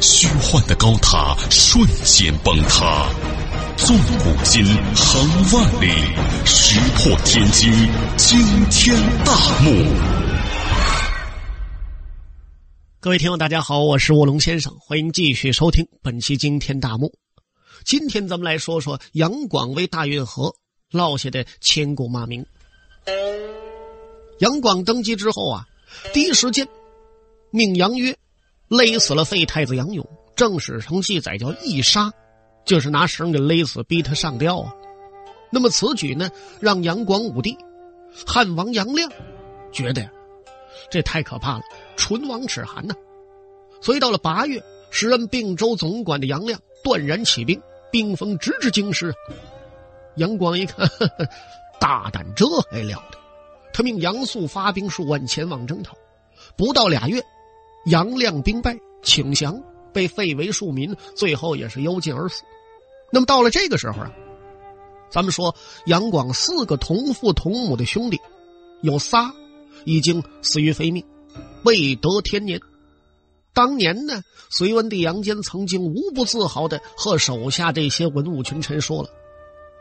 虚幻的高塔瞬间崩塌，纵古今，横万里，石破天惊，惊天大幕。各位听众，大家好，我是卧龙先生，欢迎继续收听本期惊天大幕。今天咱们来说说杨广为大运河落下的千古骂名。杨广登基之后啊，第一时间命杨约。勒死了废太子杨勇，正史上记载叫一杀，就是拿绳给勒死，逼他上吊啊。那么此举呢，让杨广武帝汉王杨亮觉得呀，这太可怕了，唇亡齿寒呐。所以到了八月，时任并州总管的杨亮断然起兵，兵锋直指京师。杨广一看，呵呵大胆，这还了得！他命杨素发兵数万前往征讨，不到俩月。杨亮兵败，请降，被废为庶民，最后也是幽禁而死。那么到了这个时候啊，咱们说杨广四个同父同母的兄弟，有仨已经死于非命，未得天年。当年呢，隋文帝杨坚曾经无不自豪的和手下这些文武群臣说了：“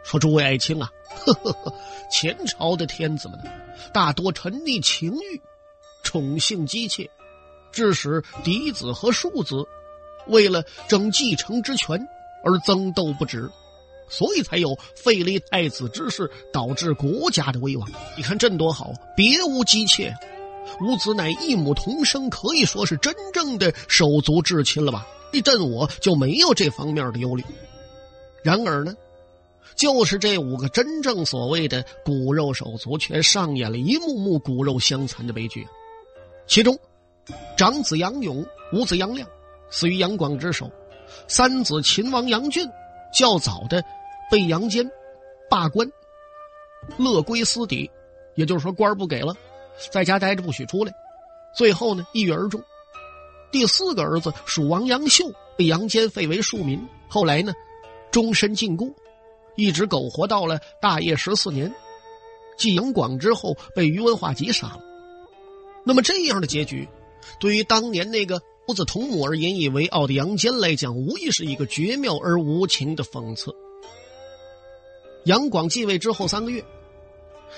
说诸位爱卿啊，呵呵呵，前朝的天子们 大多沉溺情欲，宠幸姬妾。”致使嫡子和庶子为了争继承之权而争斗不止，所以才有废立太子之事，导致国家的危亡。你看朕多好，别无姬妾，吾子乃一母同生，可以说是真正的手足至亲了吧？这朕我就没有这方面的忧虑。然而呢，就是这五个真正所谓的骨肉手足，却上演了一幕幕骨肉相残的悲剧，其中。长子杨勇、五子杨亮死于杨广之手，三子秦王杨俊较早的被杨坚罢官，乐归私邸，也就是说官不给了，在家待着不许出来。最后呢，一跃而终。第四个儿子蜀王杨秀被杨坚废为庶民，后来呢，终身禁锢，一直苟活到了大业十四年，继杨广之后被于文化及杀了。那么这样的结局。对于当年那个父子同母而引以为傲的杨坚来讲，无疑是一个绝妙而无情的讽刺。杨广继位之后三个月，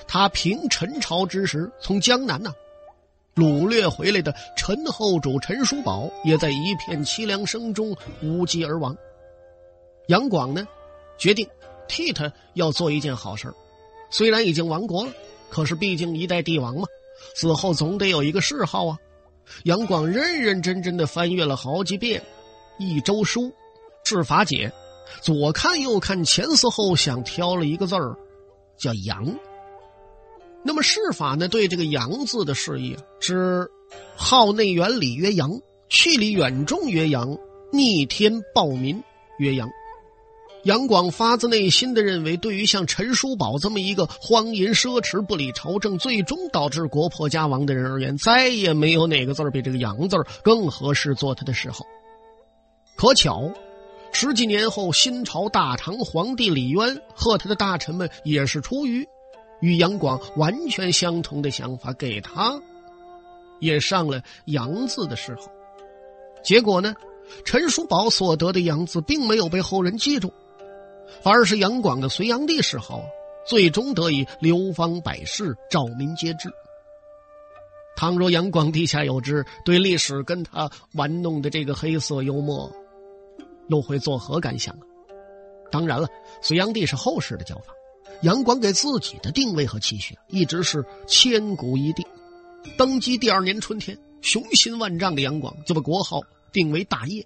他平陈朝之时，从江南呐掳掠回来的陈后主陈叔宝，也在一片凄凉声中无疾而亡。杨广呢，决定替他要做一件好事虽然已经亡国了，可是毕竟一代帝王嘛，死后总得有一个谥号啊。杨广认认真真的翻阅了好几遍《一周书》，治法解，左看右看，前思后想，挑了一个字儿，叫“杨”。那么释法呢？对这个“杨”字的释义啊，是号内远里曰杨，去里远中曰杨，逆天暴民曰杨。杨广发自内心的认为，对于像陈叔宝这么一个荒淫奢侈、不理朝政、最终导致国破家亡的人而言，再也没有哪个字比这个“杨”字更合适做他的谥号。可巧，十几年后，新朝大唐皇帝李渊和他的大臣们也是出于与杨广完全相同的想法，给他也上了“杨”字的谥号。结果呢，陈叔宝所得的“杨”字并没有被后人记住。反而是杨广的隋炀帝谥号，最终得以流芳百世，兆民皆知。倘若杨广地下有知，对历史跟他玩弄的这个黑色幽默，又会作何感想啊当然了，隋炀帝是后世的叫法，杨广给自己的定位和期许一直是千古一帝。登基第二年春天，雄心万丈的杨广就把国号定为大业。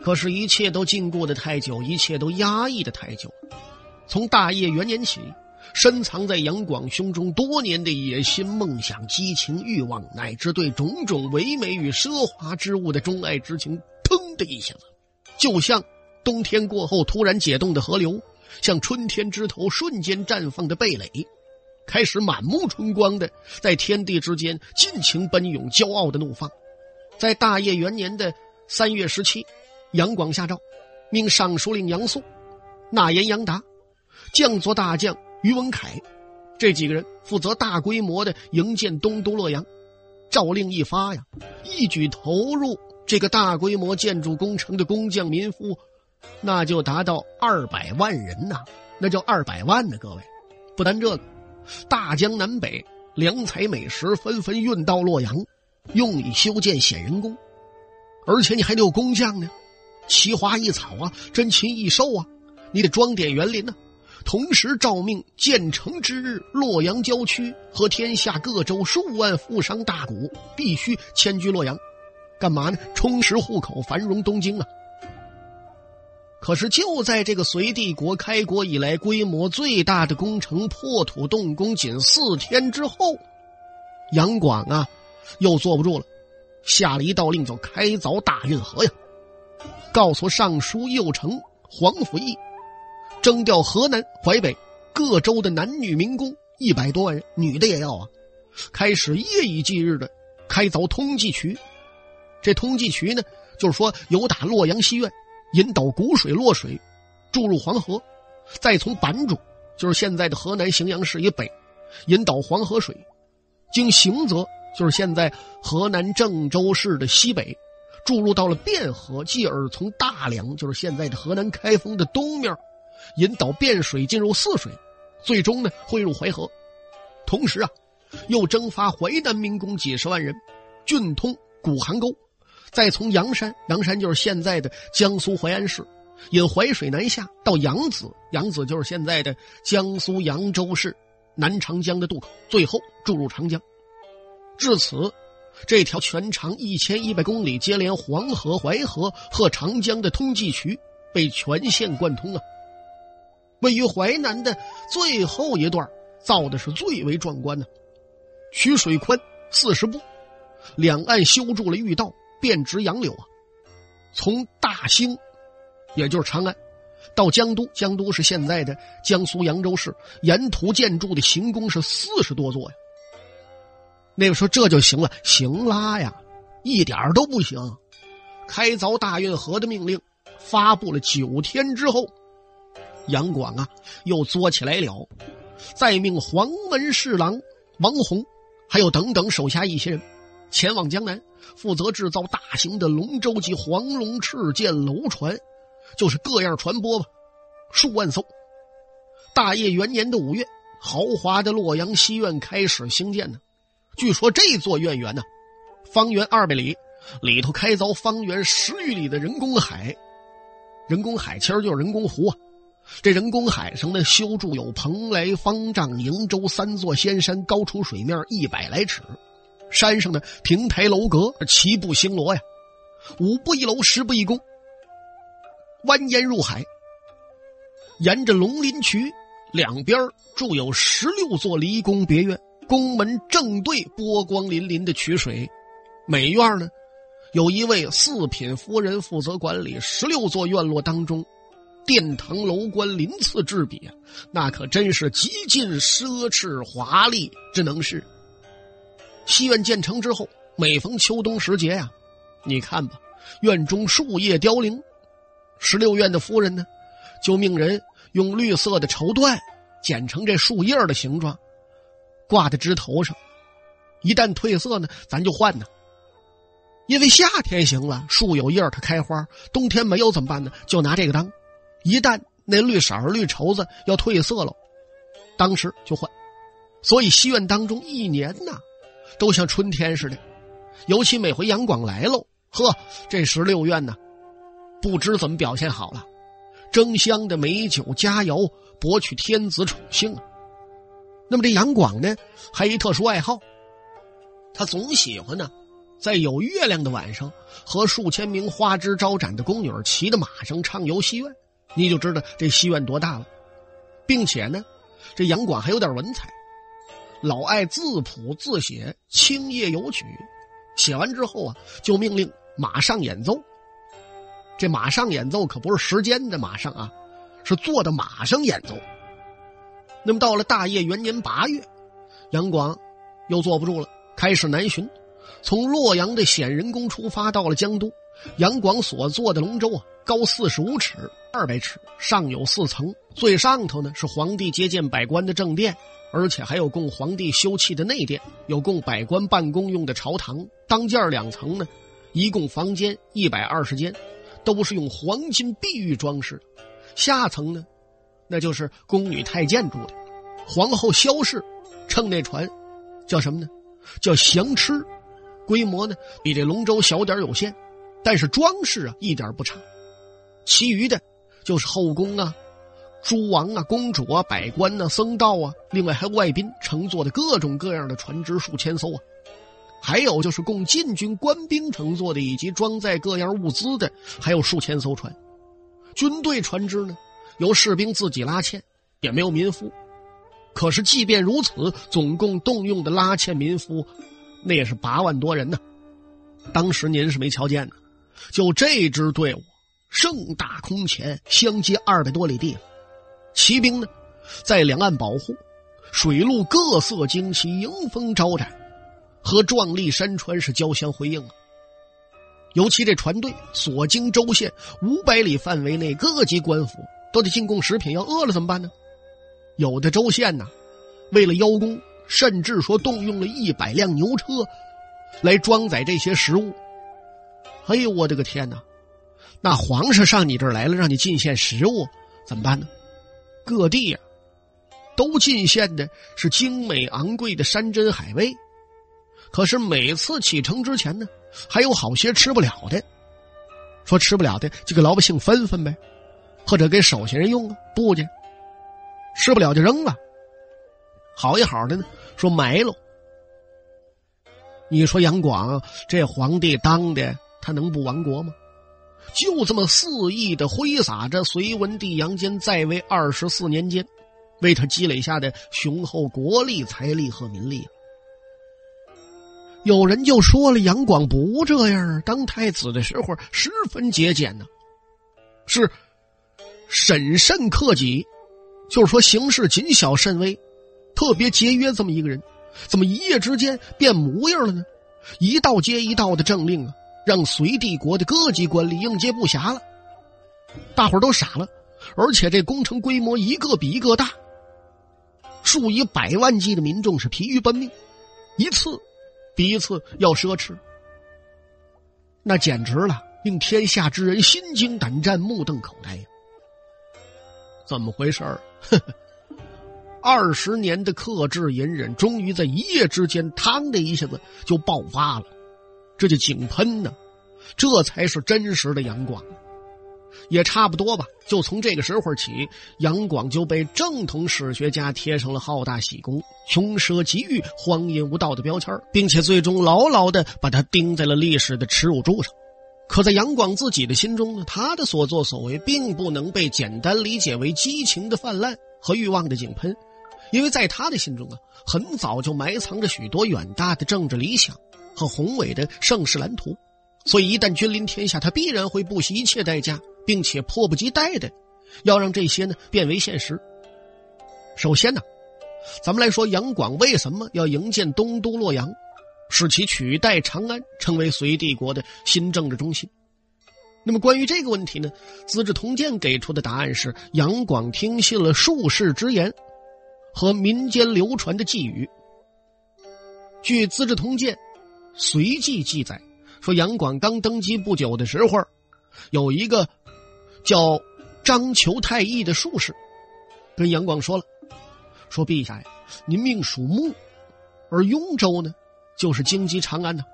可是，一切都禁锢的太久，一切都压抑的太久。从大业元年起，深藏在杨广胸中多年的野心、梦想、激情、欲望，乃至对种种唯美与奢华之物的钟爱之情，腾的一下子，就像冬天过后突然解冻的河流，像春天枝头瞬间绽放的蓓蕾，开始满目春光的在天地之间尽情奔涌，骄傲的怒放。在大业元年的三月十七，杨广下诏，命尚书令杨素、纳言杨达、将作大将于文凯这几个人负责大规模的营建东都洛阳。诏令一发呀，一举投入这个大规模建筑工程的工匠民夫，那就达到二百万人呐，那叫二百万呢！各位，不单这个，大江南北良材美食纷纷运到洛阳，用以修建显仁宫，而且你还得有工匠呢，奇花异草啊，珍禽异兽啊，你得装点园林呢。同时诏命建成之日，洛阳郊区和天下各州数万富商大贾必须迁居洛阳，干嘛呢？充实户口，繁荣东京啊！可是就在这个隋帝国开国以来规模最大的工程破土动工仅四天之后，杨广啊，又坐不住了，下了一道令，叫开凿大运河呀，告诉尚书右丞黄甫义。征调河南、淮北各州的男女民工一百多万人，女的也要啊！开始夜以继日的开凿通济渠。这通济渠呢，就是说由打洛阳西苑引导谷水洛水注入黄河，再从坂主，就是现在的河南荥阳市以北，引导黄河水经行泽，就是现在河南郑州市的西北，注入到了汴河，继而从大梁，就是现在的河南开封的东面。引导汴水进入泗水，最终呢汇入淮河。同时啊，又征发淮南民工几十万人，郡通古韩沟，再从阳山，阳山就是现在的江苏淮安市，引淮水南下到扬子，扬子就是现在的江苏扬州市南长江的渡口，最后注入长江。至此，这条全长一千一百公里、接连黄河、淮河和长江的通济渠被全线贯通啊。位于淮南的最后一段造的是最为壮观的，渠水宽四十步，两岸修筑了御道，遍植杨柳啊。从大兴，也就是长安，到江都，江都是现在的江苏扬州市，沿途建筑的行宫是四十多座呀。那个说这就行了，行啦呀，一点都不行。开凿大运河的命令发布了九天之后。杨广啊，又作起来了，再命黄门侍郎王弘，还有等等手下一些人，前往江南，负责制造大型的龙舟及黄龙赤剑楼船，就是各样船舶吧，数万艘。大业元年的五月，豪华的洛阳西苑开始兴建呢。据说这座苑园呢，方圆二百里，里头开凿方圆十余里的人工海，人工海其实就是人工湖啊。这人工海上呢，修筑有蓬莱、方丈、瀛洲三座仙山，高出水面一百来尺。山上的亭台楼阁齐步星罗呀，五步一楼，十步一宫，蜿蜒入海。沿着龙鳞渠两边筑有十六座离宫别院，宫门正对波光粼粼的曲水。每院呢，有一位四品夫人负责管理。十六座院落当中。殿堂楼观鳞次栉比啊，那可真是极尽奢侈华丽之能事。西院建成之后，每逢秋冬时节呀，你看吧，院中树叶凋零，十六院的夫人呢，就命人用绿色的绸缎剪成这树叶的形状，挂在枝头上。一旦褪色呢，咱就换呢。因为夏天行了，树有叶它开花；冬天没有怎么办呢？就拿这个当。一旦那绿色绿绸子要褪色了，当时就换。所以西院当中一年呐，都像春天似的。尤其每回杨广来喽，呵，这十六院呢，不知怎么表现好了，争相的美酒佳肴，博取天子宠幸啊。那么这杨广呢，还一特殊爱好，他总喜欢呢，在有月亮的晚上，和数千名花枝招展的宫女骑着马上畅游西院。你就知道这西院多大了，并且呢，这杨广还有点文采，老爱自谱自写青叶游曲，写完之后啊，就命令马上演奏。这马上演奏可不是时间的马上啊，是坐的马上演奏。那么到了大业元年八月，杨广又坐不住了，开始南巡，从洛阳的显仁宫出发，到了江都。杨广所坐的龙舟啊，高四十五尺，二百尺，上有四层，最上头呢是皇帝接见百官的正殿，而且还有供皇帝休憩的内殿，有供百官办公用的朝堂。当间两层呢，一共房间一百二十间，都是用黄金碧玉装饰。下层呢，那就是宫女太监住的。皇后萧氏乘那船，叫什么呢？叫祥痴，规模呢比这龙舟小点有限。但是装饰啊一点不差，其余的，就是后宫啊、诸王啊、公主啊、百官呐、僧道啊，另外还有外宾乘坐的各种各样的船只数千艘啊，还有就是供禁军官兵乘坐的，以及装载各样物资的，还有数千艘船。军队船只呢，由士兵自己拉纤，也没有民夫。可是即便如此，总共动用的拉纤民夫，那也是八万多人呢。当时您是没瞧见的。就这支队伍，盛大空前，相接二百多里地，骑兵呢，在两岸保护，水陆各色旌旗迎风招展，和壮丽山川是交相辉映啊。尤其这船队所经州县五百里范围内，各级官府都得进贡食品，要饿了怎么办呢？有的州县呢，为了邀功，甚至说动用了一百辆牛车，来装载这些食物。哎呦，我的个天哪！那皇上上你这儿来了，让你进献食物，怎么办呢？各地呀，都进献的是精美昂贵的山珍海味。可是每次启程之前呢，还有好些吃不了的。说吃不了的，就给老百姓分分呗，或者给手下人用啊，不去。吃不了就扔了。好一好的呢，说埋了。你说杨广这皇帝当的？他能不亡国吗？就这么肆意的挥洒着隋文帝杨坚在位二十四年间，为他积累下的雄厚国力、财力和民力。有人就说了：杨广不这样，当太子的时候十分节俭呢，是审慎克己，就是说行事谨小慎微，特别节约这么一个人，怎么一夜之间变模样了呢？一道接一道的政令啊！让隋帝国的各级官吏应接不暇了，大伙儿都傻了，而且这工程规模一个比一个大，数以百万计的民众是疲于奔命，一次比一次要奢侈，那简直了，令天下之人心惊胆战、目瞪口呆呀！怎么回事儿？二十年的克制隐忍，终于在一夜之间，嘡的一下子就爆发了。这就井喷呢，这才是真实的杨广，也差不多吧。就从这个时候起，杨广就被正统史学家贴上了好大喜功、穷奢极欲、荒淫无道的标签并且最终牢牢的把他钉在了历史的耻辱柱上。可在杨广自己的心中呢，他的所作所为并不能被简单理解为激情的泛滥和欲望的井喷，因为在他的心中啊，很早就埋藏着许多远大的政治理想。和宏伟的盛世蓝图，所以一旦君临天下，他必然会不惜一切代价，并且迫不及待的要让这些呢变为现实。首先呢，咱们来说杨广为什么要营建东都洛阳，使其取代长安，成为隋帝国的新政治中心。那么关于这个问题呢，《资治通鉴》给出的答案是：杨广听信了术士之言和民间流传的寄语。据《资治通鉴》。随记记载说，杨广刚登基不久的时候，有一个叫张求太义的术士，跟杨广说了：“说陛下呀，您命属木，而雍州呢，就是京畿长安呢，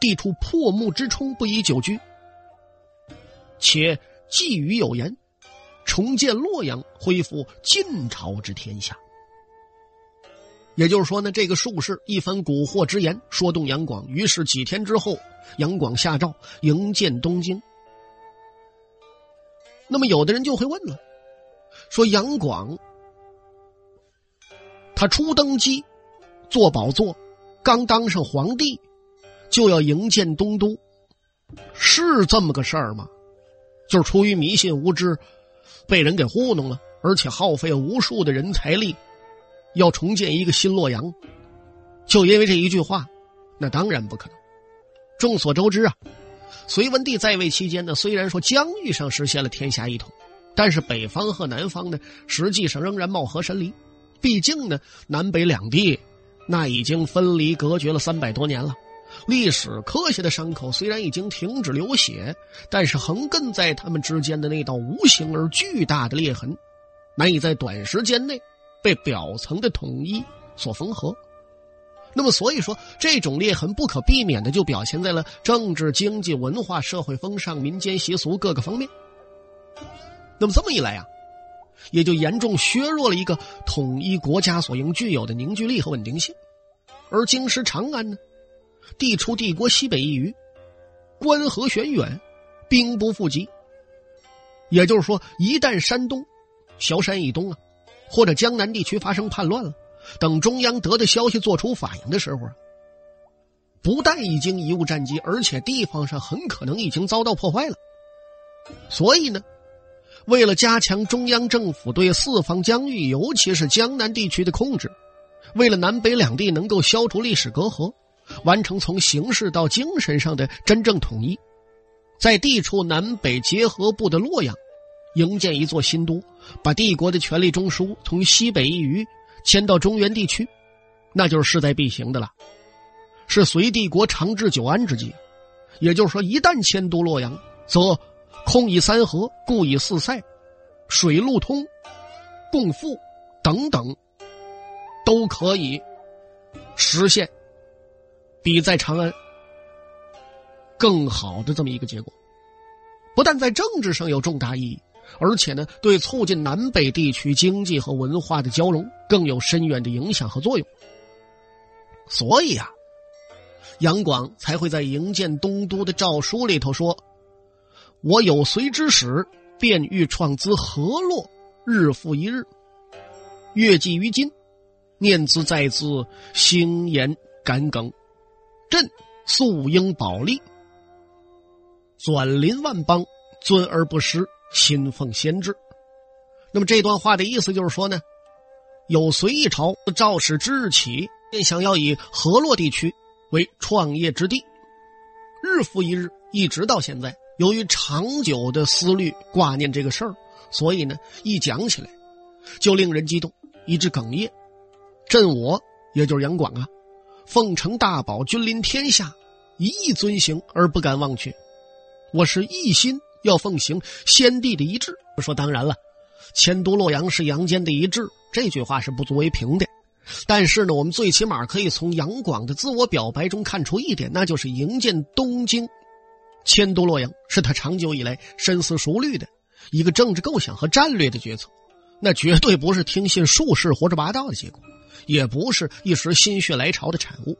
地处破木之冲，不宜久居。且寄语有言，重建洛阳，恢复晋朝之天下。”也就是说呢，这个术士一番蛊惑之言说动杨广，于是几天之后，杨广下诏营建东京。那么有的人就会问了，说杨广他初登基，坐宝座，刚当上皇帝，就要营建东都，是这么个事儿吗？就是出于迷信无知，被人给糊弄了，而且耗费无数的人财力，要重建一个新洛阳，就因为这一句话，那当然不可能。众所周知啊，隋文帝在位期间呢，虽然说疆域上实现了天下一统，但是北方和南方呢，实际上仍然貌合神离。毕竟呢，南北两地那已经分离隔绝了三百多年了。历史刻下的伤口虽然已经停止流血，但是横亘在他们之间的那道无形而巨大的裂痕，难以在短时间内被表层的统一所缝合。那么，所以说这种裂痕不可避免的就表现在了政治、经济、文化、社会风尚、民间习俗各个方面。那么这么一来啊，也就严重削弱了一个统一国家所应具有的凝聚力和稳定性。而京师长安呢？地处帝国西北一隅，关河悬远，兵不复及。也就是说，一旦山东、萧山以东啊，或者江南地区发生叛乱了，等中央得的消息做出反应的时候啊，不但已经贻误战机，而且地方上很可能已经遭到破坏了。所以呢，为了加强中央政府对四方疆域，尤其是江南地区的控制，为了南北两地能够消除历史隔阂。完成从形式到精神上的真正统一，在地处南北结合部的洛阳，营建一座新都，把帝国的权力中枢从西北一隅迁到中原地区，那就是势在必行的了，是隋帝国长治久安之计。也就是说，一旦迁都洛阳，则空以三河，固以四塞，水陆通，共富等等，都可以实现。比在长安更好的这么一个结果，不但在政治上有重大意义，而且呢，对促进南北地区经济和文化的交融更有深远的影响和作用。所以啊，杨广才会在营建东都的诏书里头说：“我有随之使，便欲创资河洛，日复一日，月计于今，念兹在兹，兴言敢耿。”朕素应保利，转临万邦，尊而不失，心奉先制。那么这段话的意思就是说呢，有隋一朝赵始之日起，便想要以河洛地区为创业之地，日复一日，一直到现在。由于长久的思虑挂念这个事儿，所以呢，一讲起来就令人激动，以致哽咽。朕我也就是杨广啊。奉承大宝，君临天下，一意遵行而不敢忘却。我是一心要奉行先帝的遗志。说当然了，迁都洛阳是杨坚的遗志，这句话是不足为凭的。但是呢，我们最起码可以从杨广的自我表白中看出一点，那就是营建东京、迁都洛阳是他长久以来深思熟虑的一个政治构想和战略的决策，那绝对不是听信术士胡说八道的结果。也不是一时心血来潮的产物，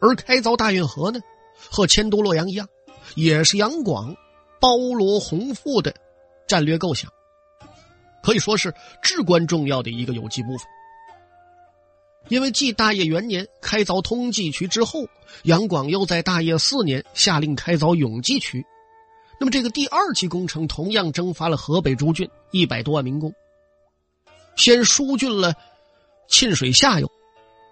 而开凿大运河呢，和迁都洛阳一样，也是杨广包罗宏富的战略构想，可以说是至关重要的一个有机部分。因为继大业元年开凿通济渠之后，杨广又在大业四年下令开凿永济渠，那么这个第二期工程同样征发了河北诸郡一百多万民工，先疏浚了。沁水下游，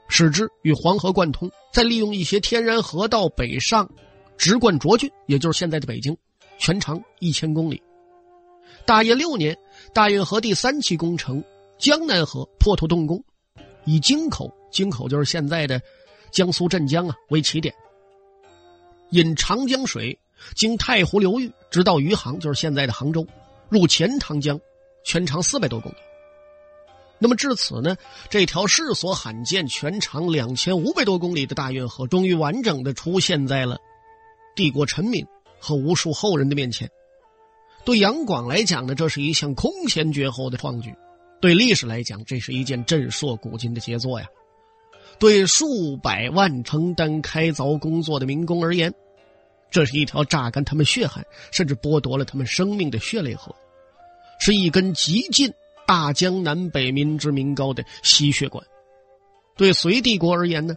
使之与黄河贯通，再利用一些天然河道北上，直贯涿郡，也就是现在的北京，全长一千公里。大业六年，大运河第三期工程江南河破土动工，以京口（京口就是现在的江苏镇江啊）为起点，引长江水经太湖流域，直到余杭（就是现在的杭州），入钱塘江，全长四百多公里。那么至此呢，这条世所罕见、全长两千五百多公里的大运河，终于完整的出现在了帝国臣民和无数后人的面前。对杨广来讲呢，这是一项空前绝后的创举；对历史来讲，这是一件震烁古今的杰作呀。对数百万承担开凿工作的民工而言，这是一条榨干他们血汗，甚至剥夺了他们生命的血泪河，是一根极尽。大江南北民脂民膏的吸血管，对隋帝国而言呢，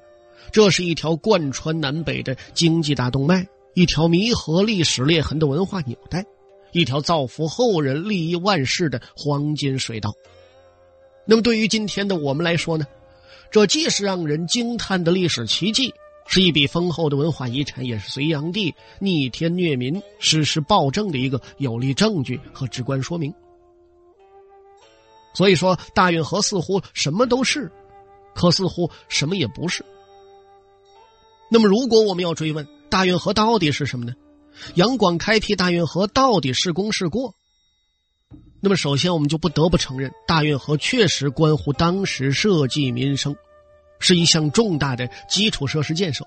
这是一条贯穿南北的经济大动脉，一条弥合历史裂痕的文化纽带，一条造福后人、利益万世的黄金水道。那么，对于今天的我们来说呢？这既是让人惊叹的历史奇迹，是一笔丰厚的文化遗产，也是隋炀帝逆天虐民、实施暴政的一个有力证据和直观说明。所以说，大运河似乎什么都是，可似乎什么也不是。那么，如果我们要追问大运河到底是什么呢？杨广开辟大运河到底是功是过？那么，首先我们就不得不承认，大运河确实关乎当时社稷民生，是一项重大的基础设施建设。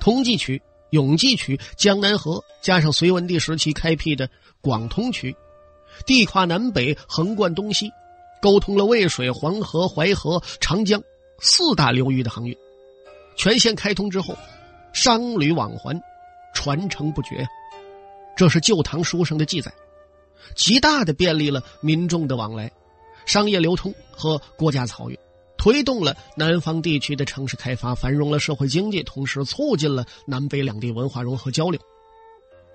通济渠、永济渠、江南河，加上隋文帝时期开辟的广通渠，地跨南北，横贯东西，沟通了渭水、黄河、淮河、长江四大流域的航运。全线开通之后，商旅往还，传承不绝。这是《旧唐书》上的记载。极大的便利了民众的往来、商业流通和国家漕运，推动了南方地区的城市开发，繁荣了社会经济，同时促进了南北两地文化融合交流。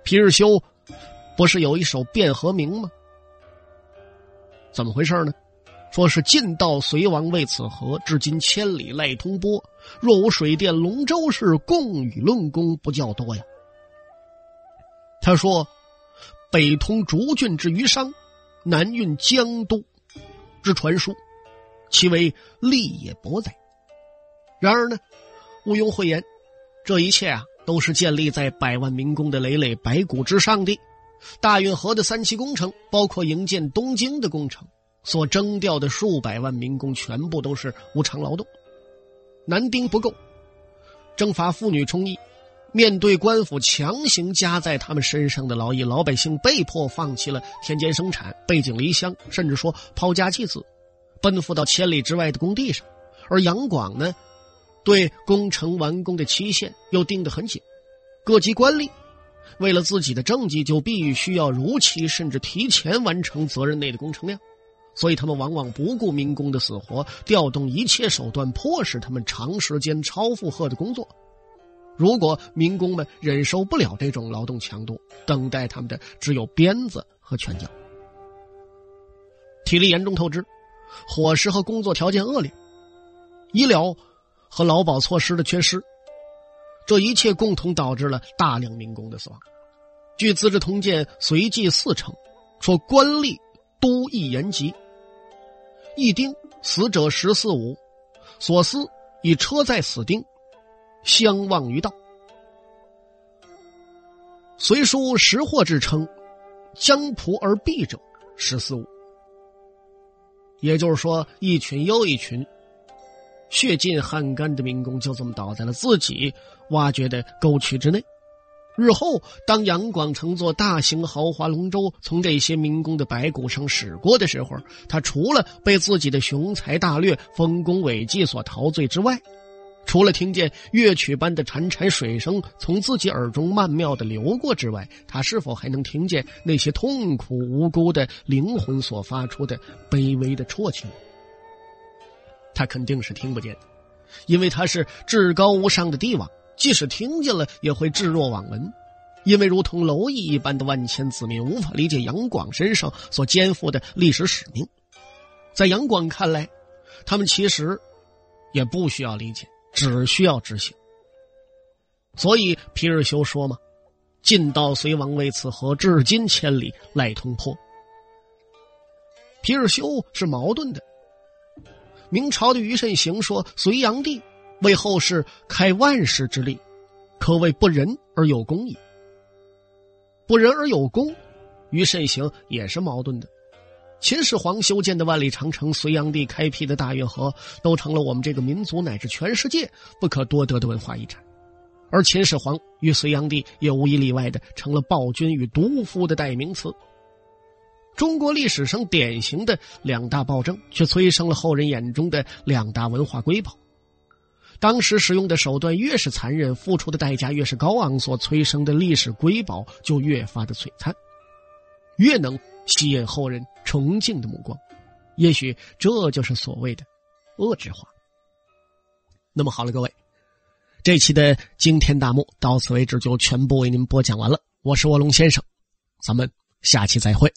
皮日休不是有一首《汴河铭》吗？怎么回事呢？说是晋道隋王为此河，至今千里赖通波。若无水电龙舟事，共与论功不较多呀。他说。北通竹郡之余商，南运江都之传书，其为利也博哉。然而呢，毋庸讳言，这一切啊，都是建立在百万民工的累累白骨之上的。大运河的三期工程，包括营建东京的工程，所征调的数百万民工，全部都是无偿劳动，男丁不够，征伐妇女充役。面对官府强行加在他们身上的劳役，老百姓被迫放弃了田间生产，背井离乡，甚至说抛家弃子，奔赴到千里之外的工地上。而杨广呢，对工程完工的期限又定得很紧，各级官吏为了自己的政绩，就必须要如期甚至提前完成责任内的工程量，所以他们往往不顾民工的死活，调动一切手段，迫使他们长时间超负荷的工作。如果民工们忍受不了这种劳动强度，等待他们的只有鞭子和拳脚。体力严重透支，伙食和工作条件恶劣，医疗和劳保措施的缺失，这一切共同导致了大量民工的死亡。据《资治通鉴·随记四称，说官吏都邑延吉，一丁死者十四五，所思以车载死丁。相忘于道。虽书识货之称，将仆而毙者十四五。也就是说，一群又一群血尽汗干的民工就这么倒在了自己挖掘的沟渠之内。日后，当杨广乘坐大型豪华龙舟从这些民工的白骨上驶过的时候，他除了被自己的雄才大略、丰功伟绩所陶醉之外，除了听见乐曲般的潺潺水声从自己耳中曼妙的流过之外，他是否还能听见那些痛苦无辜的灵魂所发出的卑微的啜泣？他肯定是听不见的，因为他是至高无上的帝王，即使听见了也会置若罔闻，因为如同蝼蚁一般的万千子民无法理解杨广身上所肩负的历史使命。在杨广看来，他们其实也不需要理解。只需要执行，所以皮日休说嘛：“晋道隋王为此河，至今千里赖通坡。”皮日休是矛盾的。明朝的虞慎行说：“隋炀帝为后世开万世之力，可谓不仁而有功矣。”不仁而有功，虞慎行也是矛盾的。秦始皇修建的万里长城，隋炀帝开辟的大运河，都成了我们这个民族乃至全世界不可多得的文化遗产。而秦始皇与隋炀帝也无一例外的成了暴君与毒夫的代名词。中国历史上典型的两大暴政，却催生了后人眼中的两大文化瑰宝。当时使用的手段越是残忍，付出的代价越是高昂，所催生的历史瑰宝就越发的璀璨，越能。吸引后人崇敬的目光，也许这就是所谓的恶之化。那么好了，各位，这期的惊天大幕到此为止就全部为您播讲完了。我是卧龙先生，咱们下期再会。